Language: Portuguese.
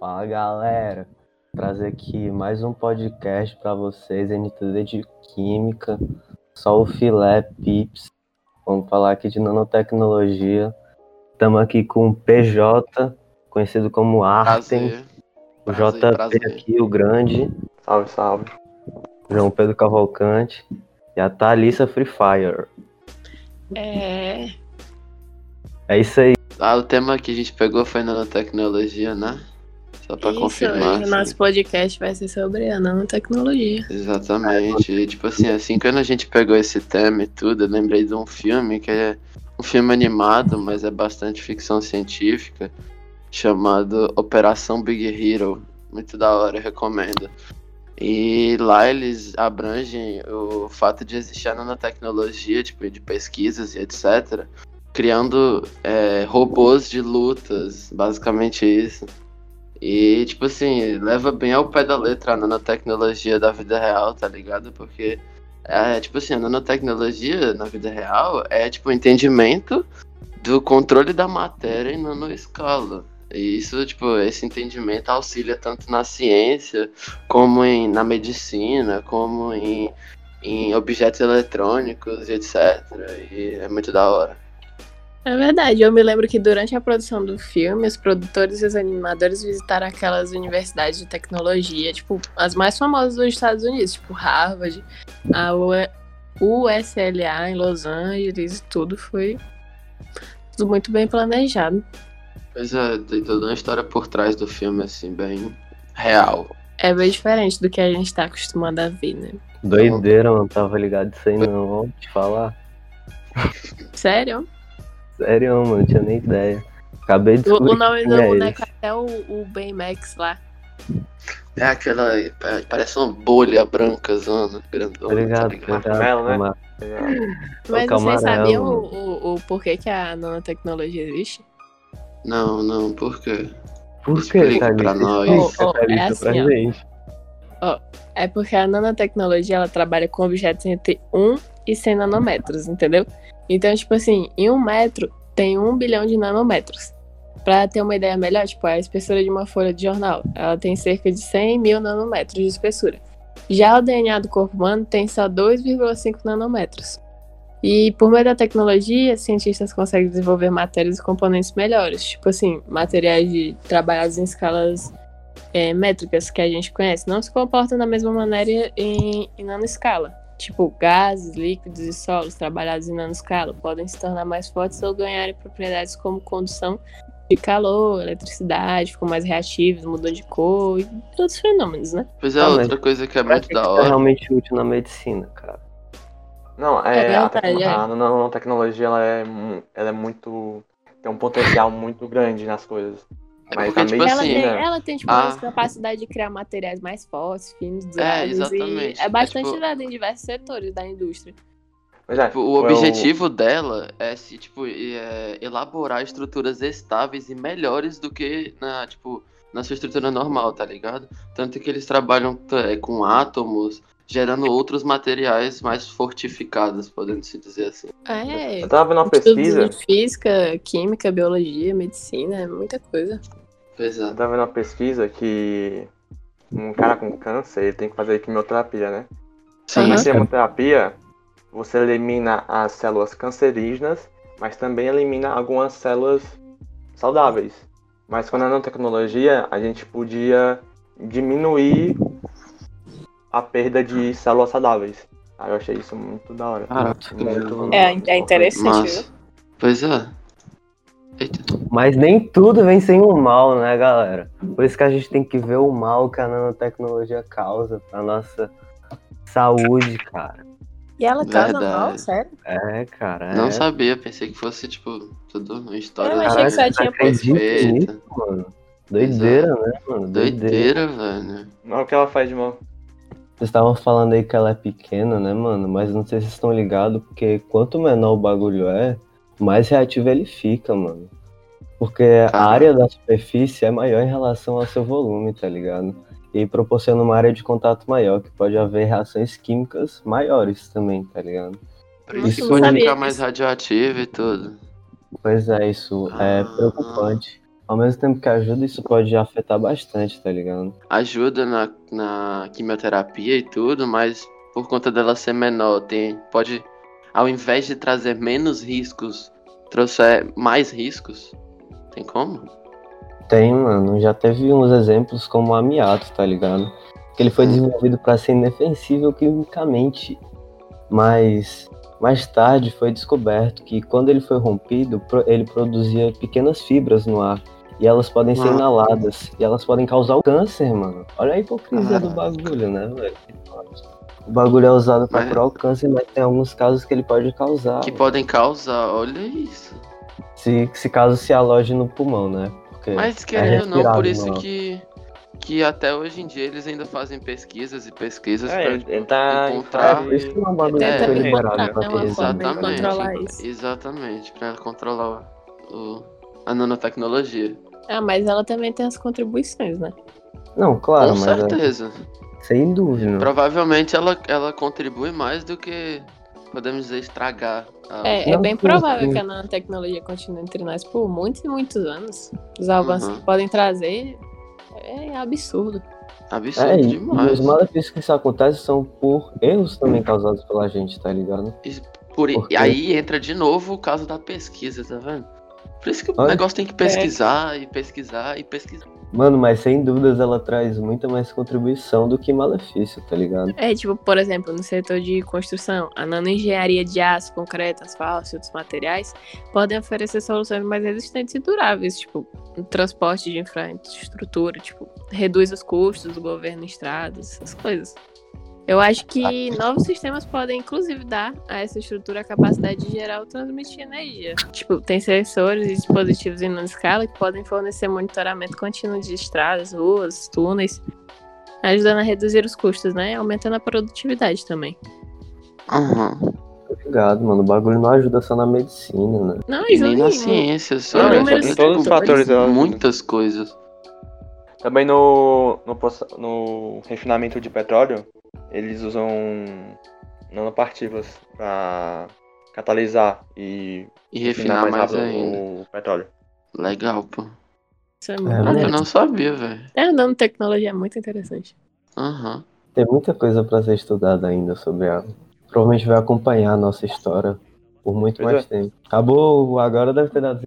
Fala galera, trazer aqui mais um podcast para vocês, NTD de Química, só o filé Pips. Vamos falar aqui de nanotecnologia. Estamos aqui com o PJ, conhecido como Artem, Prazer. o prazer, JP prazer. aqui, o grande, Salve, salve. João Pedro Cavalcante e a Thalissa Free Fire. É. É isso aí. Ah, o tema que a gente pegou foi nanotecnologia, né? Só pra Isso, confirmar. o assim. nosso podcast vai ser sobre a nanotecnologia. Exatamente. E, tipo assim, assim, quando a gente pegou esse tema e tudo, eu lembrei de um filme que é um filme animado, mas é bastante ficção científica, chamado Operação Big Hero. Muito da hora, eu recomendo. E lá eles abrangem o fato de existir a nanotecnologia, tipo, de pesquisas e etc., criando é, robôs de lutas, basicamente isso. E, tipo assim, leva bem ao pé da letra a nanotecnologia da vida real, tá ligado? Porque, é, tipo assim, a nanotecnologia na vida real é, tipo, o entendimento do controle da matéria em nanoescala. E isso, tipo, esse entendimento auxilia tanto na ciência, como em, na medicina, como em, em objetos eletrônicos, etc. E é muito da hora. É verdade, eu me lembro que durante a produção do filme, os produtores e os animadores visitaram aquelas universidades de tecnologia, tipo, as mais famosas dos Estados Unidos, tipo Harvard, a USLA em Los Angeles e tudo foi tudo muito bem planejado. Pois é, tem toda uma história por trás do filme, assim, bem real. É bem diferente do que a gente tá acostumado a ver, né? Doideira, não tava ligado disso aí não, vou te falar. Sério? Sério, mano, não tinha nem ideia. Acabei de descobrir o nome do é boneco é até o, o Baymax lá. É aquela. é, Parece uma bolha branca, zona, Tá grandona. ligado, tá ligado? tá né? Camar- Mas o vocês camarão, sabiam o, o, o porquê que a nanotecnologia existe? Não, não, por quê? Por que, Explica Thalita? pra nós. Ô, Thalita, é pra assim, ó. É porque a nanotecnologia ela trabalha com objetos entre 1 e 100 nanômetros, entendeu? Então, tipo assim, em um metro tem um bilhão de nanômetros. Pra ter uma ideia melhor, tipo, a espessura de uma folha de jornal, ela tem cerca de 100 mil nanômetros de espessura. Já o DNA do corpo humano tem só 2,5 nanômetros. E por meio da tecnologia, cientistas conseguem desenvolver matérias e componentes melhores, tipo assim, materiais de trabalhados em escalas é, métricas que a gente conhece não se comportam da mesma maneira em, em nanoescala. Tipo, gases, líquidos e solos trabalhados em nanoescala podem se tornar mais fortes ou ganharem propriedades como condução de calor, eletricidade, ficam mais reativos, mudam de cor e outros fenômenos, né? Pois é, Ah, outra coisa que é muito que da tá hora. realmente útil na medicina, cara. Não, É é, a, tecno- é. a nanotecnologia ela é, ela é muito. tem um potencial muito grande nas coisas. É Mas porque, a tipo ela, assim, tem, né? ela tem, tipo, Ah. a capacidade de criar materiais mais fortes, finos, É, duráveis. exatamente. E é bastante É, tipo- usada em diversos setores da indústria. É, Tipo, o objetivo dela é se, tipo, é, elaborar estruturas estáveis e melhores do que na, tipo, na sua estrutura normal, tá ligado? Tanto que eles trabalham é, com átomos, gerando outros materiais mais fortificados, podendo se dizer assim. É, Eu tava vendo uma pesquisa. de física, química, biologia, medicina, muita coisa. Pois é. Eu tava vendo uma pesquisa que um cara com câncer ele tem que fazer quimioterapia, né? Sim. Na quimioterapia, você elimina as células cancerígenas, mas também elimina algumas células saudáveis. Mas com a nanotecnologia, a gente podia diminuir a perda de células saudáveis. Aí eu achei isso muito da hora. Caraca, muito, É, é interessante, viu? Pois é. Eita. Mas nem tudo vem sem o mal, né, galera? Por isso que a gente tem que ver o mal que a nanotecnologia causa pra nossa saúde, cara. E ela causa Verdade. mal, sério? É, cara. Não é. sabia, pensei que fosse, tipo, tudo uma história Eu achei que só tinha perfeita. nisso, mano. Doideira, né, mano? Doideira, velho. Não é o que ela faz de mal. Vocês estavam falando aí que ela é pequena, né, mano? Mas não sei se vocês estão ligados, porque quanto menor o bagulho é, mais reativo ele fica, mano. Porque a área da superfície é maior em relação ao seu volume, tá ligado? E proporciona uma área de contato maior, que pode haver reações químicas maiores também, tá ligado? Por isso pode ficar mais radioativo e tudo. Pois é, isso é Ah. preocupante. Ao mesmo tempo que ajuda, isso pode afetar bastante, tá ligado? Ajuda na, na quimioterapia e tudo, mas por conta dela ser menor, tem, pode, ao invés de trazer menos riscos, trouxer mais riscos. Tem como? Tem, mano. Já teve uns exemplos como o amiato, tá ligado? Que ele foi desenvolvido para ser indefensível quimicamente. Mas mais tarde foi descoberto que quando ele foi rompido, ele produzia pequenas fibras no ar. E elas podem ser ah. inaladas. E elas podem causar o câncer, mano. Olha a hipocrisia ah. do bagulho, né, velho? O bagulho é usado para curar o câncer, mas tem alguns casos que ele pode causar. Que podem causar, olha isso. Se, se caso se aloje no pulmão, né? Porque mas querendo é ou não, por isso que, que até hoje em dia eles ainda fazem pesquisas e pesquisas é, pra tá encontrar. É, isso é uma bagulho é, foi liberado pra ter. Exatamente. Exatamente, pra controlar o, a nanotecnologia. Ah, mas ela também tem as contribuições, né? Não, claro, Com mas. Com é certeza. É... Sem dúvida. Provavelmente ela, ela contribui mais do que, podemos dizer, estragar. A... É, é bem provável que a nanotecnologia continue entre nós por muitos e muitos anos. Os avanços uhum. que podem trazer é absurdo. Absurdo é, demais. E os malefícios que isso acontece são por erros também causados pela gente, tá ligado? E, por, Porque... aí entra de novo o caso da pesquisa, tá vendo? Por isso que o negócio tem que pesquisar é. e pesquisar e pesquisar. Mano, mas sem dúvidas ela traz muita mais contribuição do que malefício, tá ligado? É, tipo, por exemplo, no setor de construção, a nanoengenharia de aço, concreto, asfalto e outros materiais podem oferecer soluções mais resistentes e duráveis, tipo, no transporte de infraestrutura, tipo, reduz os custos do governo em estradas, essas coisas. Eu acho que novos sistemas podem, inclusive, dar a essa estrutura a capacidade de gerar ou transmitir energia. Tipo, tem sensores e dispositivos em nano escala que podem fornecer monitoramento contínuo de estradas, ruas, túneis, ajudando a reduzir os custos, né? Aumentando a produtividade também. Uhum. Obrigado, mano. O bagulho não ajuda só na medicina, né? Não, e nem na ciência, só. Não, em todos os fatores. Muitas coisas. Também no, no, no refinamento de petróleo, eles usam nanopartículas para catalisar e, e refinar mais, mais ainda o petróleo. Legal, pô. Isso é, é muito é, Eu não sabia, velho. É, nanotecnologia é muito interessante. Uhum. Tem muita coisa para ser estudada ainda sobre ela. Provavelmente vai acompanhar a nossa história por muito pois mais é. tempo. Acabou, agora deve ter dado